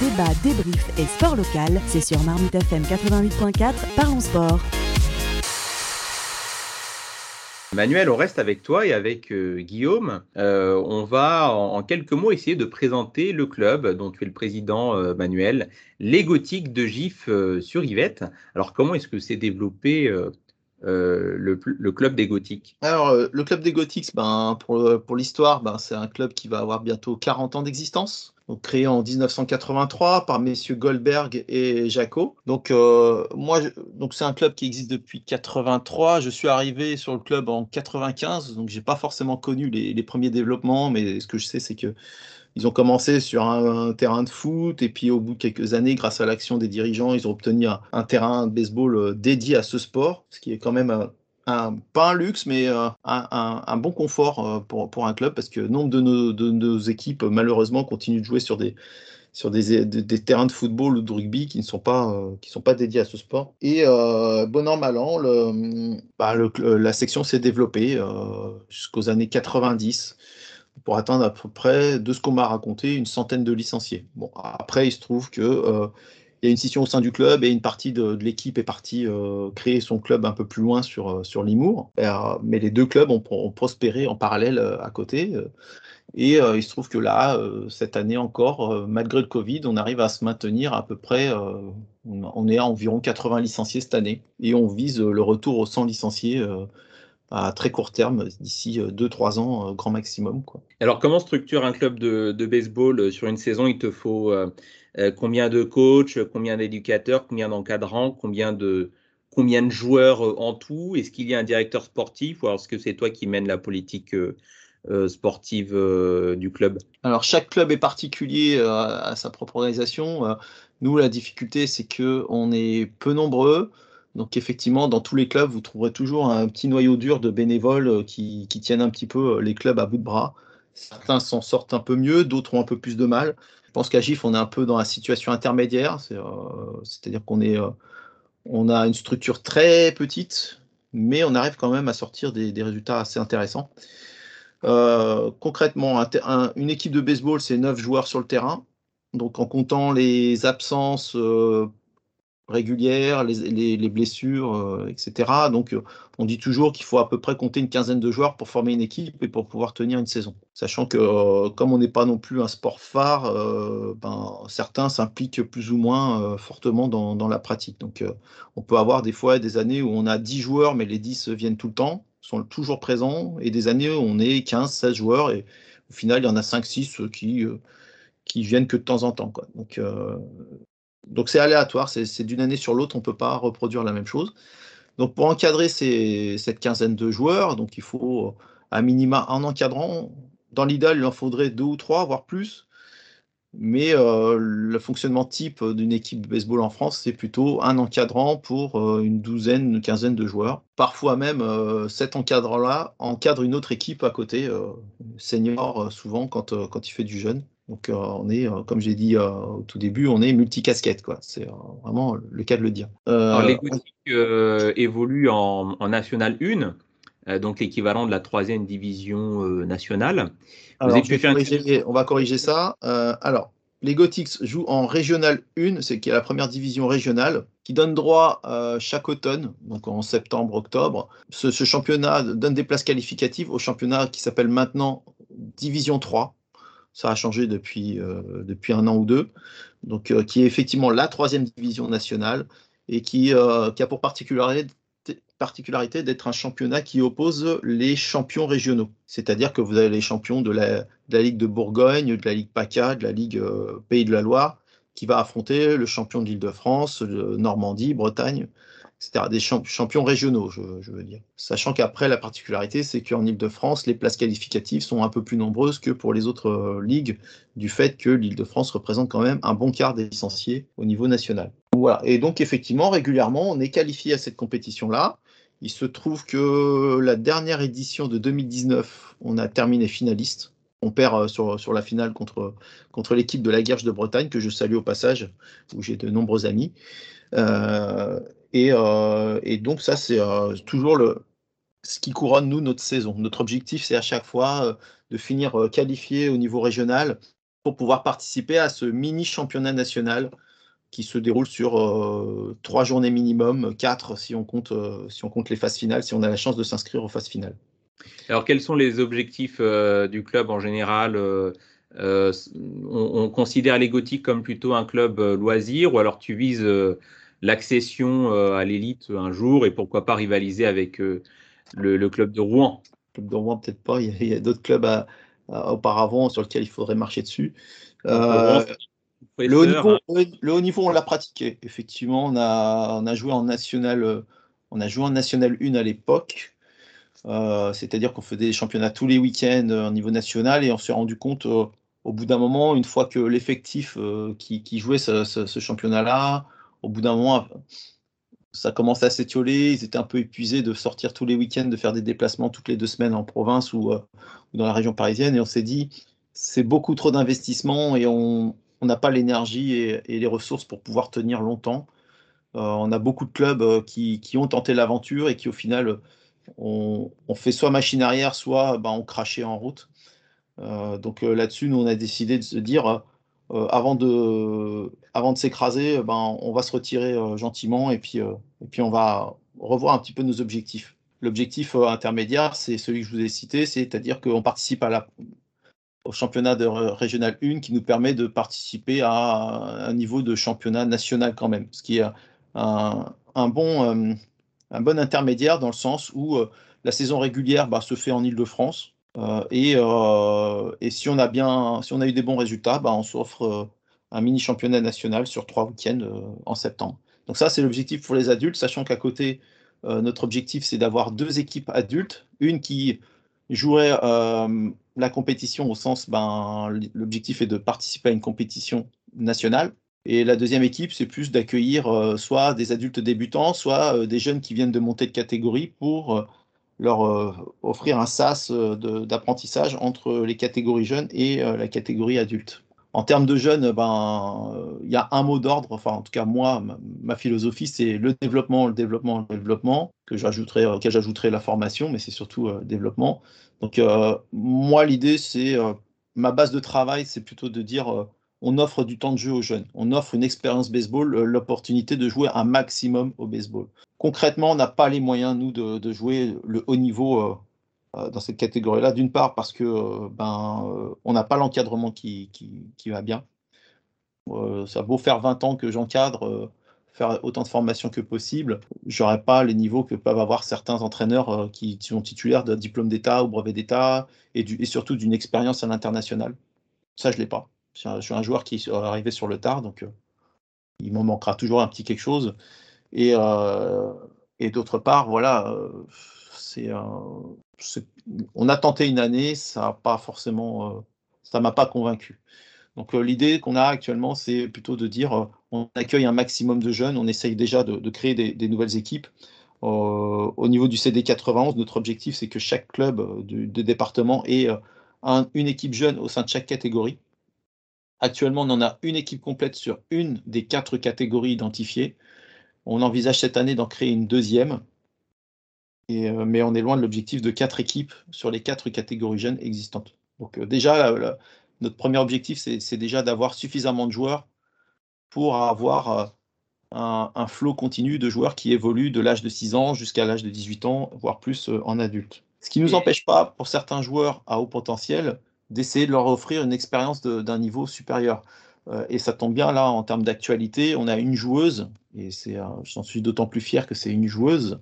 débat, débrief et sport local, c'est sur Marmite FM 88.4, parlons sport. Manuel, on reste avec toi et avec euh, Guillaume. Euh, on va en, quelques mots essayer de présenter le club dont tu es le président, euh, Manuel, les Gothiques de Gif sur Yvette. Alors, comment est-ce que s'est développé le, club des Gothiques Alors, le club des Gothiques, ben, pour, pour l'histoire, ben, c'est un club qui va avoir bientôt 40 ans d'existence créé en 1983 par messieurs Goldberg et Jaco. Donc euh, moi, donc c'est un club qui existe depuis 83. Je suis arrivé sur le club en 95, donc j'ai pas forcément connu les, premiers développements, mais ce que je sais, c'est que ils ont commencé sur un, terrain de foot et puis au bout de quelques années, grâce à l'action des dirigeants, ils ont obtenu un, terrain de baseball euh, dédié à ce sport, ce qui est quand même un, pas un luxe, mais euh, un, bon confort euh, pour, un club parce que nombre de nos, équipes, malheureusement, continuent de jouer sur des, terrains de football ou de rugby qui ne sont pas, euh, dédiés à ce sport. Et bon an, mal an, bah, la section s'est développée jusqu'aux années 90 pour atteindre à peu près, de ce qu'on m'a raconté, une centaine de licenciés. Bon, après, il se trouve que il y a une scission au sein du club et une partie de, l'équipe est partie euh, créer son club un peu plus loin sur, euh, sur Limours. Euh, mais les deux clubs ont, prospéré en parallèle à côté. et il se trouve que là, cette année encore, malgré le Covid, on arrive à se maintenir à peu près, on est à environ 80 licenciés cette année. Et on vise le retour aux 100 licenciés à très court terme, d'ici 2-3 ans, grand maximum. Quoi. Alors, comment structure un club de, de baseball sur une saison? Il te faut euh, combien de coachs, combien d'éducateurs, combien d'encadrants, combien de, combien de joueurs euh, en tout? Est-ce qu'il y a un directeur sportif ou est-ce que c'est toi qui mènes la politique euh, sportive du club? Alors chaque club est particulier à, sa propre organisation. nous, la difficulté, c'est que on est peu nombreux. Donc effectivement, dans tous les clubs, vous trouverez toujours un petit noyau dur de bénévoles qui, qui tiennent un petit peu les clubs à bout de bras. Certains s'en sortent un peu mieux, d'autres ont un peu plus de mal pense qu'à GIF, on est un peu dans la situation intermédiaire, euh, c'est-à-dire qu'on euh, a une structure très petite, mais on arrive quand même à sortir des, résultats assez intéressants. Euh, concrètement, une équipe de baseball, c'est 9 joueurs sur le terrain. Donc en comptant les absences régulières, les, blessures, euh, etc. Donc, euh, on dit toujours qu'il faut à peu près compter une quinzaine de joueurs pour former une équipe et pour pouvoir tenir une saison. Sachant que, euh, comme on n'est pas non plus un sport phare, ben, certains s'impliquent plus ou moins fortement dans, la pratique. Donc, on peut avoir des fois des années où on a 10 joueurs, mais les 10 viennent tout le temps, sont toujours présents, et des années où on est 15, 16 joueurs, et au final, il y en a 5, 6 qui viennent que de temps en temps. Donc, donc c'est aléatoire, c'est d'une année sur l'autre, on ne peut pas reproduire la même chose. Donc pour encadrer cette quinzaine de joueurs, donc il faut à minima un encadrant. Dans l'idéal, il en faudrait deux ou trois, voire plus. Mais euh, le fonctionnement type d'une équipe de baseball en France, c'est plutôt un encadrant pour euh, une douzaine, une quinzaine de joueurs. Parfois même, euh, cet encadrant-là encadre une autre équipe à côté, senior souvent quand, quand il fait du jeune. Donc euh, on est, euh, comme j'ai dit euh, au tout début, on est multicasquette, quoi. C'est vraiment le cas de le dire. Alors, les Gothiques évoluent en, National 1, donc l'équivalent de la troisième division nationale. on va corriger ça. alors, les Gothics jouent en Régional 1, c'est qui est la première division régionale, qui donne droit chaque automne, donc en septembre-octobre. Ce, ce, championnat donne des places qualificatives au championnat qui s'appelle maintenant Division 3, ça a changé depuis, euh, depuis un an ou deux, donc euh, qui est effectivement la troisième division nationale et qui, euh, a pour particularité, d'être un championnat qui oppose les champions régionaux. C'est-à-dire que vous avez les champions de la, de la, Ligue de Bourgogne, de la Ligue PACA, de la Ligue Pays de la Loire, qui va affronter le champion de l'Île-de-France, Normandie, Bretagne c'est-à-dire des champions régionaux, je, veux dire. Sachant qu'après, la particularité, c'est qu'en Ile-de-France, les places qualificatives sont un peu plus nombreuses que pour les autres euh, ligues, du fait que l'Île-de-France représente quand même un bon quart des licenciés au niveau national. Voilà. Et donc, effectivement, régulièrement, on est qualifié à cette compétition-là. Il se trouve que la dernière édition de 2019, on a terminé finaliste. On perd euh, sur, la finale contre, l'équipe de la Guerche de Bretagne, que je salue au passage, où j'ai de nombreux amis. Euh, euh, et, donc ça, c'est toujours ce qui couronne, nous, notre saison. Notre objectif, c'est à chaque fois de finir qualifié au niveau régional pour pouvoir participer à ce mini championnat national qui se déroule sur trois journées minimum, quatre si on compte les phases finales, si on a la chance de s'inscrire aux phases finales. Alors, quels sont les objectifs euh, du club en général on, considère les Gothiques comme plutôt un club loisir ou alors tu vises l'accession à l'élite un jour et pourquoi pas rivaliser avec le, club de Rouen? Le club de Rouen, peut-être pas. Il y a, d'autres clubs auparavant sur lesquels il faudrait marcher dessus. Le haut, niveau, hein. le haut, niveau, on l'a pratiqué. Effectivement, on a, on a, joué en national, euh, on a joué en national 1 à l'époque. Euh, c'est-à-dire qu'on faisait des championnats tous les week-ends euh, au niveau national et on s'est rendu compte au bout d'un moment, une fois que l'effectif qui, jouait ce, championnat-là, au bout d'un moment, ça commençait à s'étioler. Ils étaient un peu épuisés de sortir tous les week-ends, de faire des déplacements toutes les deux semaines en province ou, dans la région parisienne. Et on s'est dit, c'est beaucoup trop d'investissement et on, n'a pas l'énergie et, les ressources pour pouvoir tenir longtemps. Euh, on a beaucoup de clubs euh, qui, ont tenté l'aventure et qui au final ont, fait soit machine arrière, soit ben, ont craché en route. Euh, donc là-dessus, nous, on a décidé de se dire, avant de, avant de s'écraser, ben, on va se retirer gentiment et puis, et puis on va revoir un petit peu nos objectifs. L'objectif intermédiaire, c'est celui que je vous ai cité, c'est-à-dire qu'on participe au championnat de régional 1 qui nous permet de participer à un niveau de championnat national quand même, ce qui est un, bon, euh, un bon intermédiaire dans le sens où euh, la saison régulière bah, se fait en Ile-de-France euh, et, et, si, on a bien, on a eu des bons résultats, bah, on s'offre un mini championnat national sur trois week-ends en septembre. Donc ça, c'est l'objectif pour les adultes, sachant qu'à côté, notre objectif, c'est d'avoir deux équipes adultes, une qui jouerait la compétition au sens, ben, l'objectif est de participer à une compétition nationale. Et la deuxième équipe, c'est plus d'accueillir euh, soit des adultes débutants, soit euh, des jeunes qui viennent de monter de catégorie pour euh, leur offrir un sas d'apprentissage entre les catégories jeunes et la catégorie adulte. En termes de jeunes, ben, il y a un mot d'ordre, enfin en tout cas moi, ma, philosophie, c'est le développement, le développement, le développement, que j'ajouterai, j'ajouterai la formation, mais c'est surtout le développement. Donc, euh, moi, l'idée, c'est euh, ma base de travail, c'est plutôt de dire euh, on offre du temps de jeu aux jeunes, on offre une expérience baseball, l'opportunité de jouer un maximum au baseball. Concrètement, on n'a pas les moyens, nous, de, jouer le haut niveau dans cette catégorie-là. D'une part, parce que ben, on n'a pas l'encadrement qui, qui, va bien. ça beau faire 20 ans que j'encadre faire autant de formations que possible, j'aurais pas les niveaux que peuvent avoir certains entraîneurs euh, qui, sont titulaires de diplôme d'État ou brevet d'État et, et, surtout d'une expérience à l'international. Ça, je l'ai pas. Je suis, un, joueur qui est arrivé sur le tard, donc euh, il m'en manquera toujours un petit quelque chose. Et, euh, d'autre part, voilà, c'est on a tenté une année, ça a pas forcément, ça m'a pas convaincu. Donc l'idée qu'on a actuellement, c'est plutôt de dire on accueille un maximum de jeunes, on essaye déjà de, créer des, nouvelles équipes. Euh, au niveau du CD 91, notre objectif, c'est que chaque club euh, du, département ait euh, une équipe jeune au sein de chaque catégorie. Actuellement, on en a une équipe complète sur une des quatre catégories identifiées. On envisage cette année d'en créer une deuxième, mais on est loin de l'objectif de quatre équipes sur les quatre catégories jeunes existantes. Donc déjà, notre premier objectif, c'est déjà d'avoir suffisamment de joueurs pour avoir euh, un, flot continu de joueurs qui évoluent de l'âge de 6 ans jusqu'à l'âge de 18 ans, voire plus euh, en adulte. Ce qui ne nous empêche pas, pour certains joueurs à haut potentiel, d'essayer de leur offrir une expérience d'un niveau supérieur. Euh, et ça tombe bien là en termes d'actualité, on a une joueuse, et j'en suis d'autant plus fier que c'est une joueuse,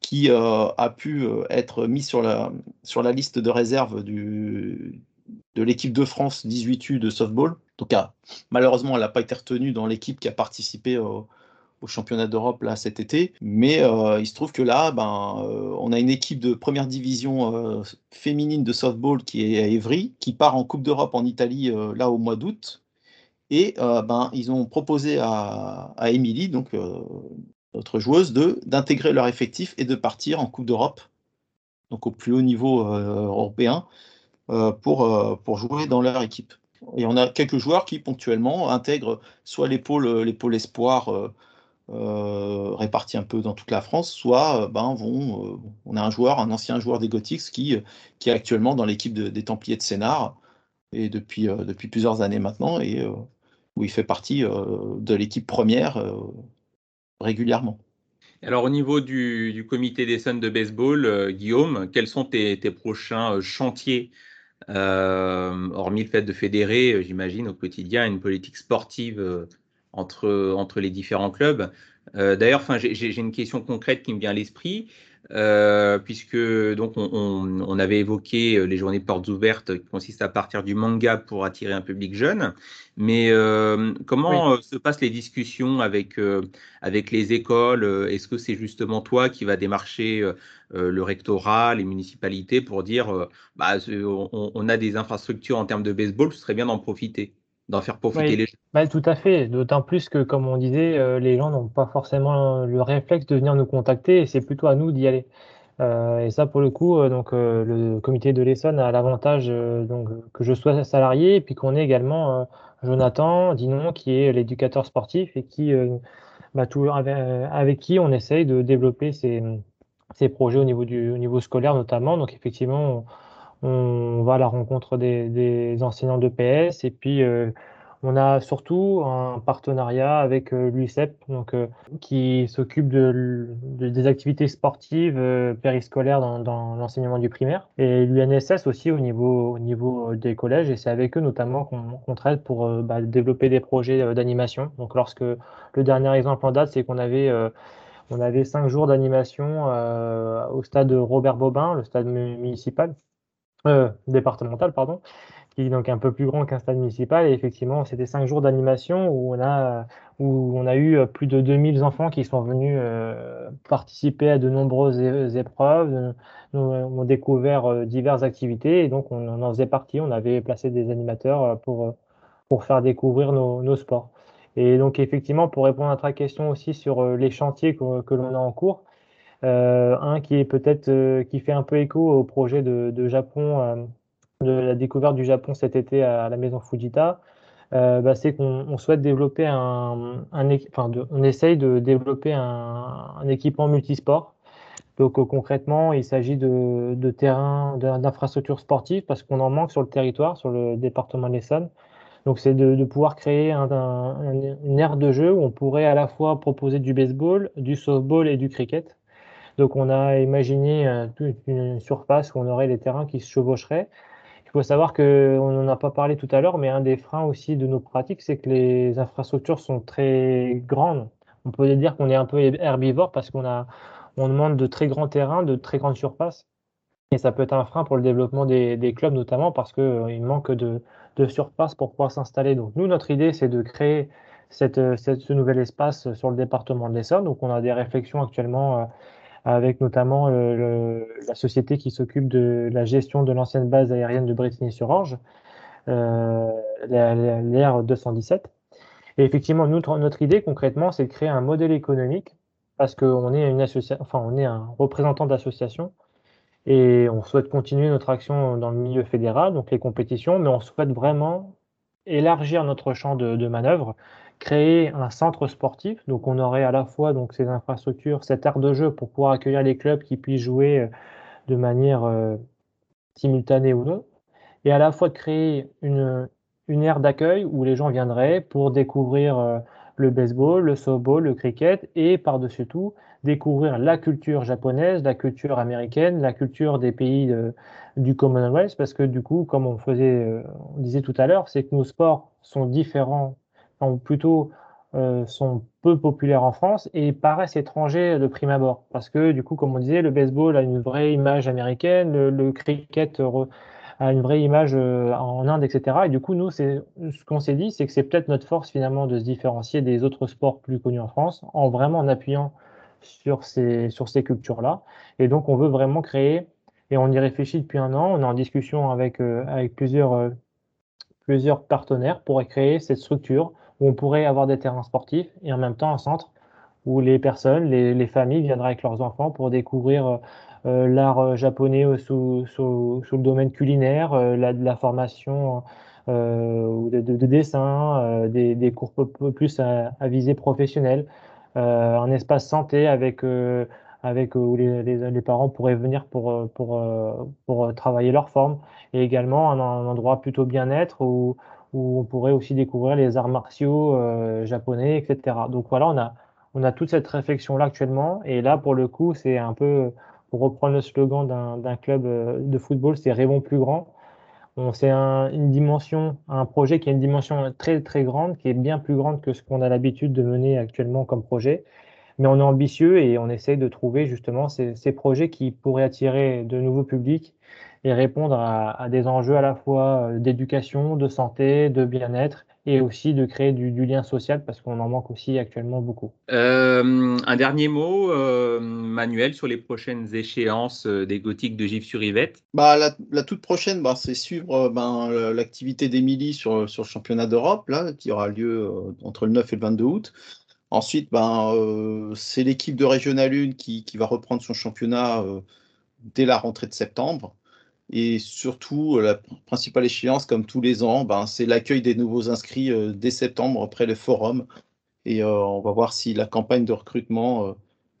qui a pu être mise sur la, sur la liste de réserve du, de l'équipe de France 18U de softball. Donc, ah, malheureusement, elle n'a pas été retenue dans l'équipe qui a participé au, championnat d'Europe là cet été. Mais euh, il se trouve que là, ben, euh, on a une équipe de première division euh, féminine de softball qui est à Évry, qui part en Coupe d'Europe en Italie là au mois d'août. Et ben, ils ont proposé à, à Émilie, donc notre joueuse, d'intégrer leur effectif et de partir en Coupe d'Europe, donc au plus haut niveau européen. Pour, pour jouer dans leur équipe. Et on a quelques joueurs qui ponctuellement intègrent soit les pôles, les euh, répartis un peu dans toute la France, soit ben, vont, on a un joueur, un ancien joueur des Gothics qui, qui est actuellement dans l'équipe des Templiers de Sénart. et depuis, depuis plusieurs années maintenant, et où il fait partie de l'équipe première régulièrement. Alors au niveau du, comité des Suns de baseball, Guillaume, quels sont tes, prochains chantiers hormis le fait de fédérer, j'imagine, au quotidien une politique sportive entre, entre les différents clubs. D'ailleurs, j'ai une question concrète qui me vient à l'esprit. Euh, puisque donc on, avait évoqué euh, les journées portes ouvertes qui consistent à partir du manga pour attirer un public jeune. Mais euh, comment se passent les discussions avec, avec les écoles Est-ce que c'est justement toi qui va démarcher le rectorat, les municipalités pour dire bah, on, a des infrastructures en termes de baseball, ce serait bien d'en profiter? D'en faire profiter les gens. Bah, tout à fait, d'autant plus que, comme on disait, euh, les gens n'ont pas forcément le réflexe de venir nous contacter et c'est plutôt à nous d'y aller. Euh, et ça, pour le coup, euh, donc, le comité de l'Essonne a l'avantage donc, que je sois salarié et puis qu'on ait également Jonathan Dinon qui est l'éducateur sportif et qui, bah, tout, avec, qui on essaye de développer ces, ces projets au niveau, du, au niveau scolaire notamment. Donc, effectivement, on va à la rencontre des, enseignants de PS et puis euh, on a surtout un partenariat avec euh, l'UICEP donc, euh, qui s'occupe de, des activités sportives périscolaires dans, l'enseignement du primaire et l'UNSS aussi au niveau, au niveau des collèges et c'est avec eux notamment qu'on traite pour bah, développer des projets d'animation. Donc lorsque le dernier exemple en date c'est qu'on avait on avait cinq jours d'animation au stade Robert Bobin, le stade municipal, euh, départemental, pardon, qui est donc un peu plus grand qu'un stade municipal. Et effectivement, c'était cinq jours d'animation où on a où on a eu plus de 2000 enfants qui sont venus euh, participer à de nombreuses épreuves, nous ont découvert euh, diverses activités et donc on, en faisait partie. On avait placé des animateurs pour pour faire découvrir nos, nos sports. Et donc effectivement, pour répondre à ta question aussi sur les chantiers que, que l'on a en cours, euh, un qui est peut-être euh, qui fait un peu écho au projet de, Japon, euh, de la découverte du Japon cet été à, la maison Fujita. Bah, c'est qu'on souhaite développer un, enfin on essaye de développer un, équipement multisport. Donc concrètement, il s'agit de, de terrains, d'infrastructures sportives parce qu'on en manque sur le territoire, sur le département de l'Essonne. Donc c'est de, pouvoir créer un, une aire de jeu où on pourrait à la fois proposer du baseball, du softball et du cricket. Donc on a imaginé euh, une surface où on aurait les terrains qui se chevaucheraient. Il faut savoir qu'on n'en a pas parlé tout à l'heure, mais un des freins aussi de nos pratiques, c'est que les infrastructures sont très grandes. On peut dire qu'on est un peu herbivore parce qu'on a, on demande de très grands terrains, de très grandes surfaces. Et ça peut être un frein pour le développement des, clubs, notamment parce qu'il euh, manque de, surface pour pouvoir s'installer. Donc nous, notre idée, c'est de créer cette, ce nouvel espace sur le département de l'Essonne. Donc on a des réflexions actuellement euh, avec notamment euh, la société qui s'occupe de la gestion de l'ancienne base aérienne de Bretigny-sur-Orge, euh, l'Air 217. Et effectivement, notre, idée concrètement, c'est de créer un modèle économique parce qu'on est un représentant d'association et on souhaite continuer notre action dans le milieu fédéral, donc les compétitions, mais on souhaite vraiment élargir notre champ de, de manœuvre créer un centre sportif. Donc, on aurait à la fois donc, ces infrastructures, cette aire de jeu pour pouvoir accueillir les clubs qui puissent jouer euh, de manière euh, simultanée ou non, et à la fois de créer une, une aire d'accueil où les gens viendraient pour découvrir euh, le baseball, le softball, le cricket et par-dessus tout découvrir la culture japonaise, la culture américaine, la culture des pays du Commonwealth parce que du coup, comme on faisait, on disait tout à l'heure, c'est que nos sports sont différents ou plutôt euh, sont peu populaires en France et paraissent étrangers de prime abord. Parce que, du coup, comme on disait, le baseball a une vraie image américaine, le, cricket a une vraie image euh, en Inde, etc. Et du coup, nous, ce qu'on s'est dit, c'est que c'est peut-être notre force finalement de se différencier des autres sports plus connus en France, en vraiment en appuyant sur ces, sur ces cultures-là. Et donc, on veut vraiment créer, et on y réfléchit depuis un an, on est en discussion avec, euh, avec plusieurs, plusieurs partenaires pour créer cette structure où on pourrait avoir des terrains sportifs et en même temps un centre où les personnes, les, familles viendraient avec leurs enfants pour découvrir euh, euh, l'art euh, japonais sous, le domaine culinaire, la, formation de, de, dessin, des, cours plus à, à visée professionnelle, un espace santé avec où les, parents pourraient venir pour, travailler leur forme, et également un, endroit plutôt bien-être où, où on pourrait aussi découvrir les arts martiaux japonais, etc. Donc voilà, on a, on a toute cette réflexion-là actuellement, et là, pour le coup, c'est un peu, pour reprendre le slogan d'un club de football, c'est rêvons plus grand. C'est un, une dimension, un projet qui a une dimension très très grande, qui est bien plus grande que ce qu'on a l'habitude de mener actuellement comme projet. Mais on est ambitieux et on essaye de trouver justement ces, ces projets qui pourraient attirer de nouveaux publics et répondre à, à des enjeux à la fois euh, d'éducation, de santé, de bien-être et aussi de créer du, lien social parce qu'on en manque aussi actuellement beaucoup. Euh, un dernier mot, euh, Manuel, sur les prochaines échéances des gothiques de Gif-sur-Yvette bah, la, toute prochaine, bah, c'est suivre ben, l'activité d'Emilie sur, sur le championnat d'Europe, là, qui aura lieu entre le 9 et le 22 août. Ensuite, ben, c'est l'équipe de Régional 1 qui, qui, va reprendre son championnat dès la rentrée de septembre. Et surtout, la principale échéance, comme tous les ans, ben, c'est l'accueil des nouveaux inscrits euh, dès septembre après le forum. Et euh, on va voir si la campagne de recrutement euh,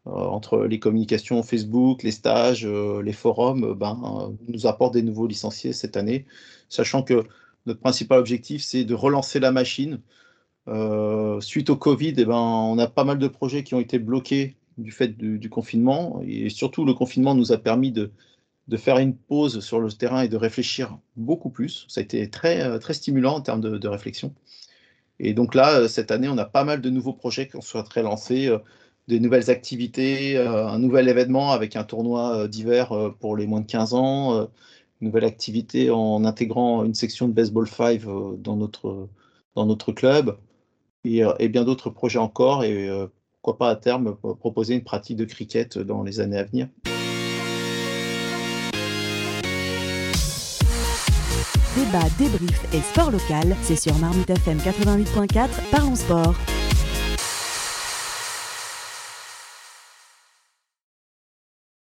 entre les communications Facebook, les stages, les forums, ben, nous apporte des nouveaux licenciés cette année, sachant que notre principal objectif, c'est de relancer la machine. suite au Covid, eh ben, on a pas mal de projets qui ont été bloqués du fait du confinement. Et surtout, le confinement nous a permis de, de faire une pause sur le terrain et de réfléchir beaucoup plus. Ça a été très, euh, très stimulant en termes de, réflexion. Et donc là, euh, cette année, on a pas mal de nouveaux projets qu'on souhaiterait lancer, euh, des nouvelles activités, un nouvel événement avec un tournoi d'hiver pour les moins de 15 ans, une nouvelle activité en intégrant une section de baseball 5 dans notre, dans notre club, et, et bien d'autres projets encore, et pourquoi pas à terme proposer une pratique de cricket dans les années à venir. Débrief et sport local, c'est sur Marmite FM 88.4, Parlons Sport.